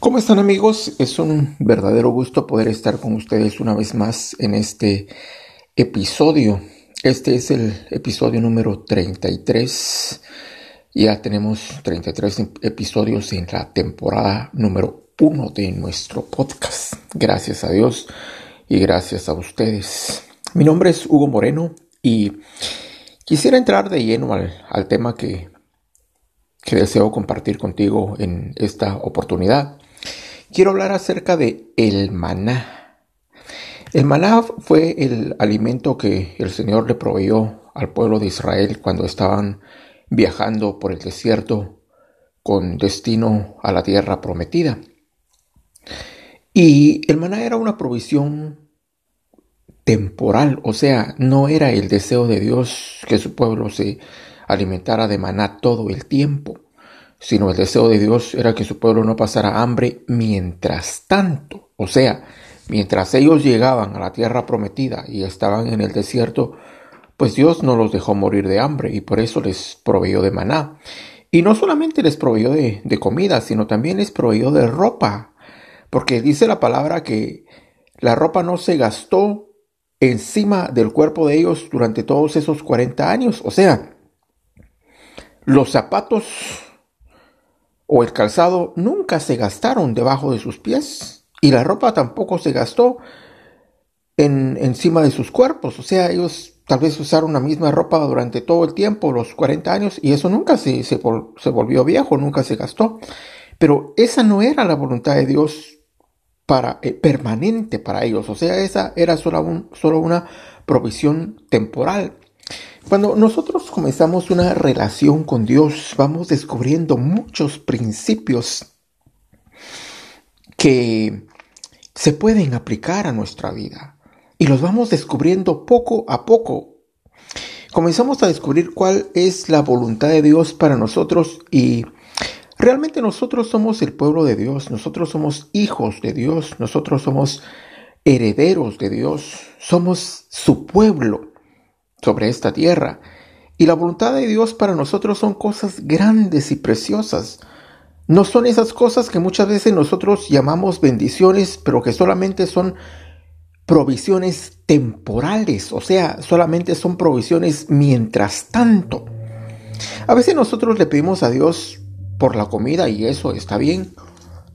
¿Cómo están amigos? Es un verdadero gusto poder estar con ustedes una vez más en este episodio. Este es el episodio número 33. Ya tenemos 33 episodios en la temporada número 1 de nuestro podcast. Gracias a Dios y gracias a ustedes. Mi nombre es Hugo Moreno y quisiera entrar de lleno al, al tema que, que deseo compartir contigo en esta oportunidad quiero hablar acerca de el maná. El maná fue el alimento que el Señor le proveyó al pueblo de Israel cuando estaban viajando por el desierto con destino a la tierra prometida. Y el maná era una provisión temporal, o sea, no era el deseo de Dios que su pueblo se alimentara de maná todo el tiempo sino el deseo de Dios era que su pueblo no pasara hambre mientras tanto. O sea, mientras ellos llegaban a la tierra prometida y estaban en el desierto, pues Dios no los dejó morir de hambre y por eso les proveyó de maná. Y no solamente les proveyó de, comida, sino también les proveyó de ropa, porque dice la palabra que la ropa no se gastó encima del cuerpo de ellos durante todos esos 40 años. O sea, los zapatos o el calzado nunca se gastaron debajo de sus pies y la ropa tampoco se gastó en, encima de sus cuerpos. O sea, ellos tal vez usaron la misma ropa durante todo el tiempo, los 40 años, y eso nunca se, se, volvió viejo, nunca se gastó. Pero esa no era la voluntad de Dios para, eh, permanente para ellos. O sea, esa era solo, solo una provisión temporal. Cuando nosotros comenzamos una relación con Dios, vamos descubriendo muchos principios que se pueden aplicar a nuestra vida. Y los vamos descubriendo poco a poco. Comenzamos a descubrir cuál es la voluntad de Dios para nosotros y realmente nosotros somos el pueblo de Dios, nosotros somos hijos de Dios, nosotros somos herederos de Dios, somos su pueblo sobre esta tierra. Y la voluntad de Dios para nosotros son cosas grandes y preciosas. No son esas cosas que muchas veces nosotros llamamos bendiciones, pero que solamente son provisiones temporales, o sea, solamente son provisiones mientras tanto. A veces nosotros le pedimos a Dios por la comida y eso está bien,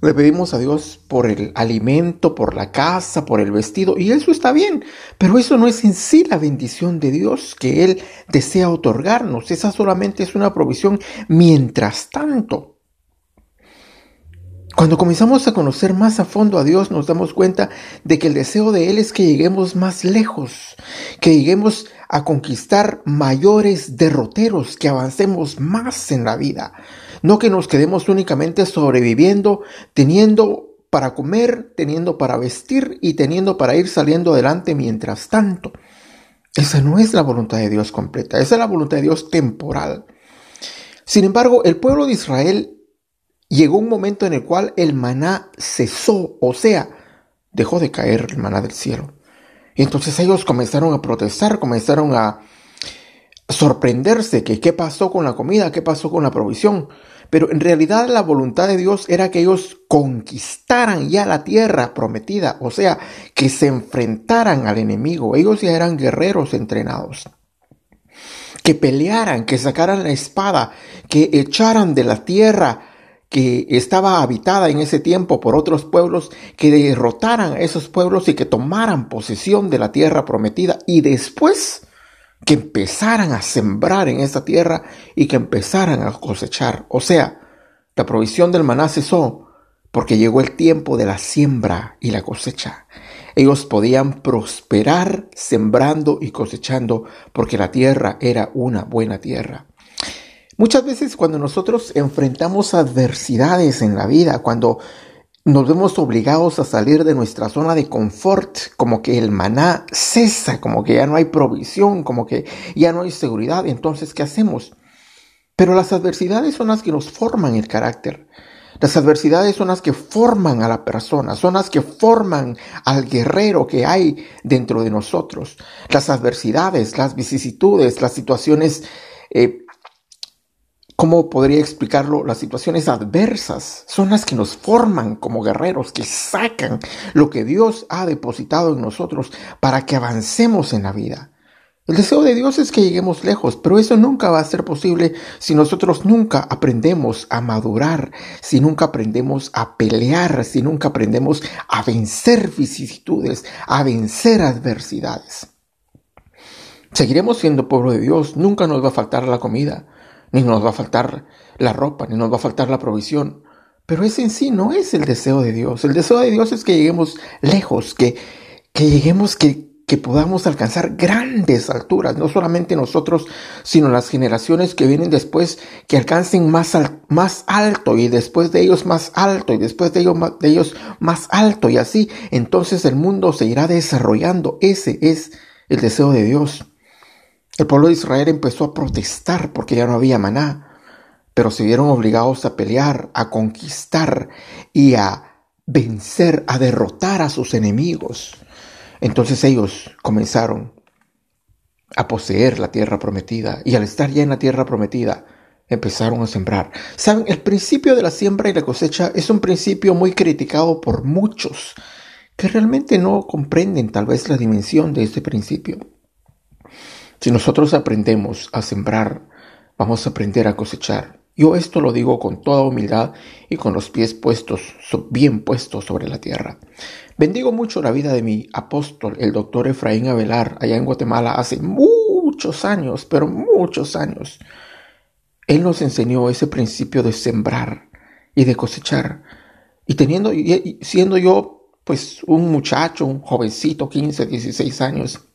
le pedimos a Dios por el alimento, por la casa, por el vestido, y eso está bien, pero eso no es en sí la bendición de Dios que Él desea otorgarnos. Esa solamente es una provisión mientras tanto. Cuando comenzamos a conocer más a fondo a Dios, nos damos cuenta de que el deseo de Él es que lleguemos más lejos, que lleguemos a conquistar mayores derroteros, que avancemos más en la vida. No que nos quedemos únicamente sobreviviendo, teniendo para comer, teniendo para vestir y teniendo para ir saliendo adelante mientras tanto. Esa no es la voluntad de Dios completa, esa es la voluntad de Dios temporal. Sin embargo, el pueblo de Israel llegó un momento en el cual el maná cesó, o sea, dejó de caer el maná del cielo. Y entonces ellos comenzaron a protestar, comenzaron a sorprenderse que qué pasó con la comida, qué pasó con la provisión. Pero en realidad la voluntad de Dios era que ellos conquistaran ya la tierra prometida, o sea, que se enfrentaran al enemigo. Ellos ya eran guerreros entrenados. Que pelearan, que sacaran la espada, que echaran de la tierra que estaba habitada en ese tiempo por otros pueblos, que derrotaran a esos pueblos y que tomaran posesión de la tierra prometida y después que empezaran a sembrar en esa tierra y que empezaran a cosechar. O sea, la provisión del maná cesó porque llegó el tiempo de la siembra y la cosecha. Ellos podían prosperar sembrando y cosechando porque la tierra era una buena tierra. Muchas veces cuando nosotros enfrentamos adversidades en la vida, cuando nos vemos obligados a salir de nuestra zona de confort, como que el maná cesa, como que ya no hay provisión, como que ya no hay seguridad. Entonces, ¿qué hacemos? Pero las adversidades son las que nos forman el carácter. Las adversidades son las que forman a la persona, son las que forman al guerrero que hay dentro de nosotros. Las adversidades, las vicisitudes, las situaciones eh, ¿cómo podría explicarlo? Las situaciones adversas son las que nos forman como guerreros, que sacan lo que Dios ha depositado en nosotros para que avancemos en la vida. El deseo de Dios es que lleguemos lejos, pero eso nunca va a ser posible si nosotros nunca aprendemos a madurar, si nunca aprendemos a pelear, si nunca aprendemos a vencer vicisitudes, a vencer adversidades. Seguiremos siendo pueblo de Dios, nunca nos va a faltar la comida, ni nos va a faltar la ropa, ni nos va a faltar la provisión. Pero ese en sí no es el deseo de Dios. El deseo de Dios es que lleguemos lejos, que, que lleguemos, que, que podamos alcanzar grandes alturas, no solamente nosotros, sino las generaciones que vienen después, que alcancen más, más alto y después de ellos más alto y después de ellos, de ellos más alto y así, entonces el mundo se irá desarrollando. Ese es el deseo de Dios. El pueblo de Israel empezó a protestar porque ya no había maná, pero se vieron obligados a pelear, a conquistar y a vencer, a derrotar a sus enemigos. Entonces ellos comenzaron a poseer la tierra prometida y al estar ya en la tierra prometida, empezaron a sembrar. Saben, el principio de la siembra y la cosecha es un principio muy criticado por muchos que realmente no comprenden tal vez la dimensión de este principio. Si nosotros aprendemos a sembrar, vamos a aprender a cosechar. Yo esto lo digo con toda humildad y con los pies puestos, bien puestos sobre la tierra. Bendigo mucho la vida de mi apóstol, el doctor Efraín Avelar, allá en Guatemala hace muchos años, pero muchos años. Él nos enseñó ese principio de sembrar y de cosechar. Y teniendo, siendo yo, pues, un muchacho, un jovencito, 15, 16 años,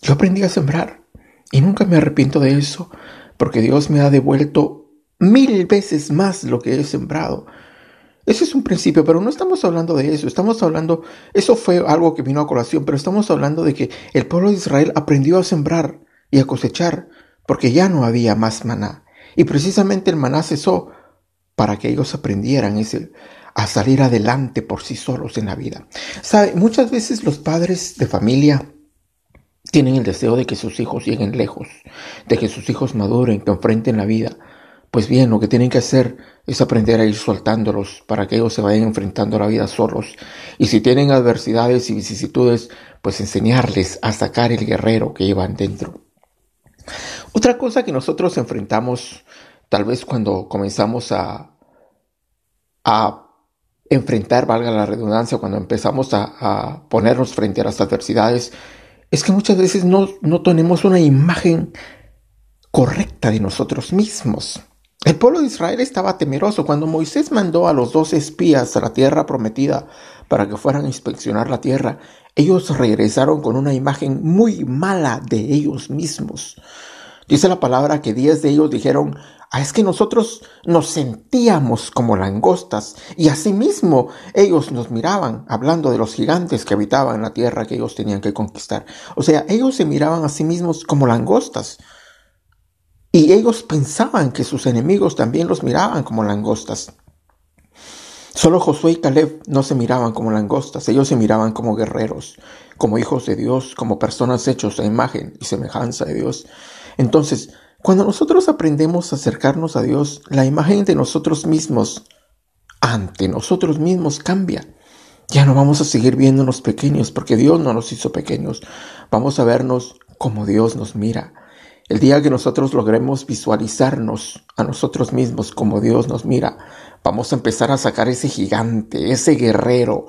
yo aprendí a sembrar y nunca me arrepiento de eso, porque Dios me ha devuelto mil veces más lo que he sembrado. Ese es un principio, pero no estamos hablando de eso, estamos hablando, eso fue algo que vino a colación, pero estamos hablando de que el pueblo de Israel aprendió a sembrar y a cosechar, porque ya no había más maná. Y precisamente el maná cesó para que ellos aprendieran ese, a salir adelante por sí solos en la vida. ¿Sabe? Muchas veces los padres de familia tienen el deseo de que sus hijos lleguen lejos, de que sus hijos maduren, que enfrenten la vida. Pues bien, lo que tienen que hacer es aprender a ir soltándolos para que ellos se vayan enfrentando a la vida solos. Y si tienen adversidades y vicisitudes, pues enseñarles a sacar el guerrero que llevan dentro. Otra cosa que nosotros enfrentamos, tal vez cuando comenzamos a, a enfrentar, valga la redundancia, cuando empezamos a, a ponernos frente a las adversidades, es que muchas veces no, no tenemos una imagen correcta de nosotros mismos. El pueblo de Israel estaba temeroso cuando Moisés mandó a los dos espías a la tierra prometida para que fueran a inspeccionar la tierra. Ellos regresaron con una imagen muy mala de ellos mismos. Dice la palabra que diez de ellos dijeron, Ah, es que nosotros nos sentíamos como langostas y asimismo ellos nos miraban hablando de los gigantes que habitaban la tierra que ellos tenían que conquistar. O sea, ellos se miraban a sí mismos como langostas y ellos pensaban que sus enemigos también los miraban como langostas. Solo Josué y Caleb no se miraban como langostas, ellos se miraban como guerreros, como hijos de Dios, como personas hechos a imagen y semejanza de Dios. Entonces, cuando nosotros aprendemos a acercarnos a Dios, la imagen de nosotros mismos ante nosotros mismos cambia. Ya no vamos a seguir viéndonos pequeños porque Dios no nos hizo pequeños. Vamos a vernos como Dios nos mira. El día que nosotros logremos visualizarnos a nosotros mismos como Dios nos mira, vamos a empezar a sacar ese gigante, ese guerrero,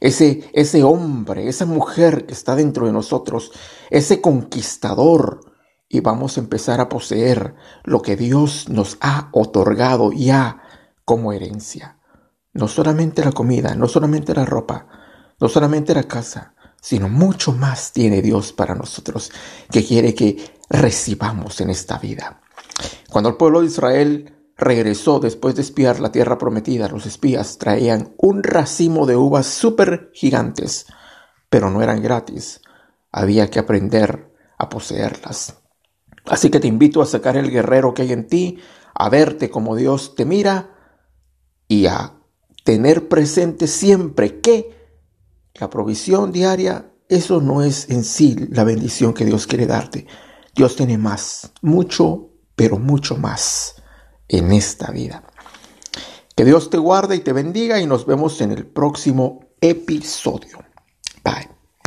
ese, ese hombre, esa mujer que está dentro de nosotros, ese conquistador, y vamos a empezar a poseer lo que Dios nos ha otorgado ya como herencia. No solamente la comida, no solamente la ropa, no solamente la casa, sino mucho más tiene Dios para nosotros que quiere que recibamos en esta vida. Cuando el pueblo de Israel regresó después de espiar la tierra prometida, los espías traían un racimo de uvas súper gigantes, pero no eran gratis. Había que aprender a poseerlas. Así que te invito a sacar el guerrero que hay en ti, a verte como Dios te mira y a tener presente siempre que la provisión diaria, eso no es en sí la bendición que Dios quiere darte. Dios tiene más, mucho, pero mucho más en esta vida. Que Dios te guarde y te bendiga y nos vemos en el próximo episodio. Bye.